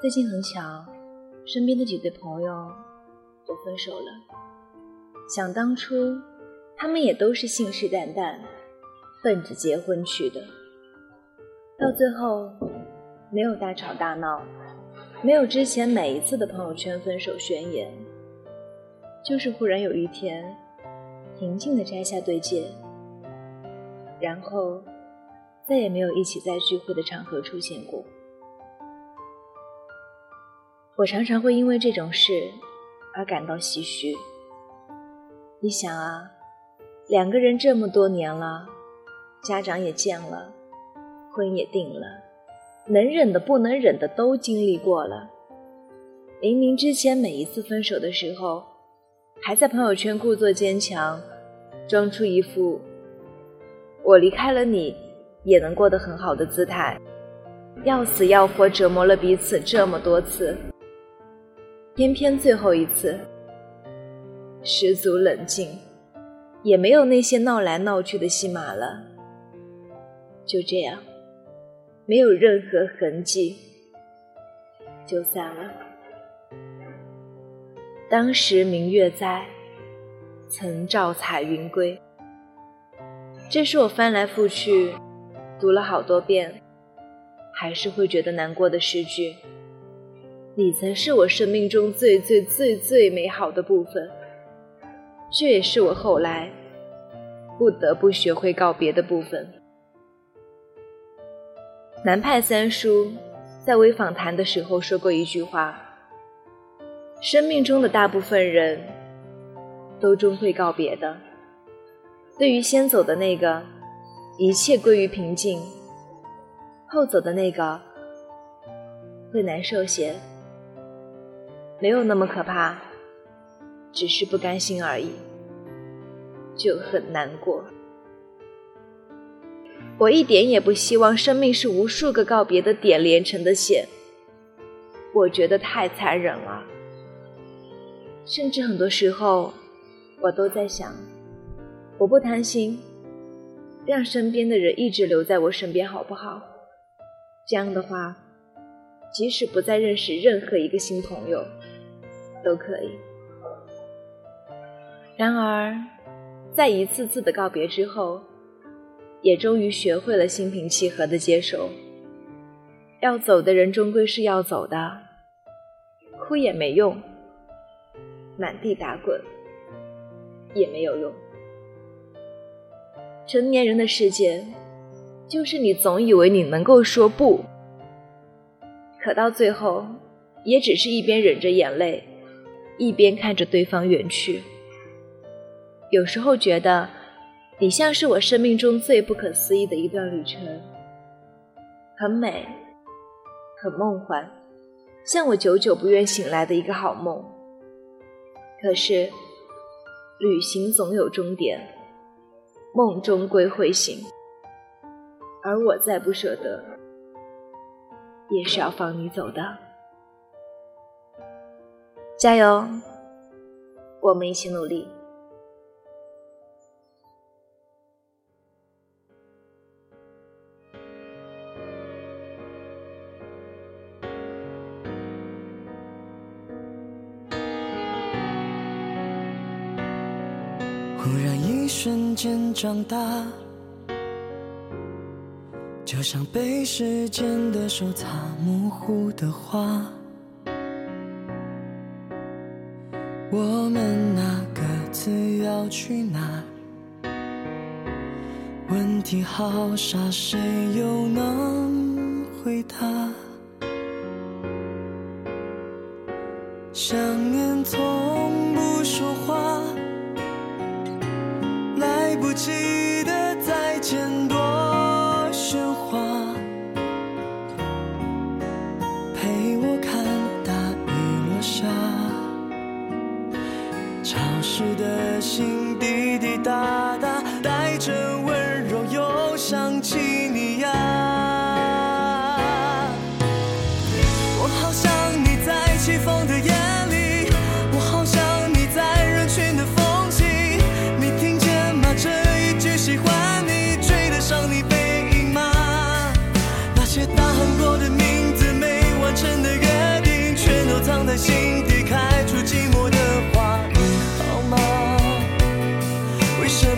最近很巧，身边的几对朋友都分手了。想当初，他们也都是信誓旦旦，奔着结婚去的。到最后，没有大吵大闹，没有之前每一次的朋友圈分手宣言，就是忽然有一天，平静的摘下对戒，然后再也没有一起在聚会的场合出现过。我常常会因为这种事而感到唏嘘。你想啊，两个人这么多年了，家长也见了，婚也定了，能忍的不能忍的都经历过了。明明之前每一次分手的时候，还在朋友圈故作坚强，装出一副我离开了你也能过得很好的姿态，要死要活折磨了彼此这么多次。偏偏最后一次，十足冷静，也没有那些闹来闹去的戏码了。就这样，没有任何痕迹，就散了。当时明月在，曾照彩云归。这是我翻来覆去读了好多遍，还是会觉得难过的诗句。你曾是我生命中最最最最美好的部分，这也是我后来不得不学会告别的部分。南派三叔在微访谈的时候说过一句话：“生命中的大部分人都终会告别的。对于先走的那个，一切归于平静；后走的那个，会难受些。”没有那么可怕，只是不甘心而已，就很难过。我一点也不希望生命是无数个告别的点连成的线，我觉得太残忍了。甚至很多时候，我都在想，我不贪心，让身边的人一直留在我身边，好不好？这样的话。即使不再认识任何一个新朋友，都可以。然而，在一次次的告别之后，也终于学会了心平气和的接受。要走的人终归是要走的，哭也没用，满地打滚也没有用。成年人的世界，就是你总以为你能够说不。可到最后，也只是一边忍着眼泪，一边看着对方远去。有时候觉得，你像是我生命中最不可思议的一段旅程，很美，很梦幻，像我久久不愿醒来的一个好梦。可是，旅行总有终点，梦终归会醒，而我再不舍得。也是要放你走的，加油！我们一起努力。忽然一瞬间长大。就像被时间的手擦模糊的画，我们那各自要去哪？问题好傻，谁又能回答？想念从不说话，来不及的再见心滴滴答答，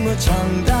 么长大。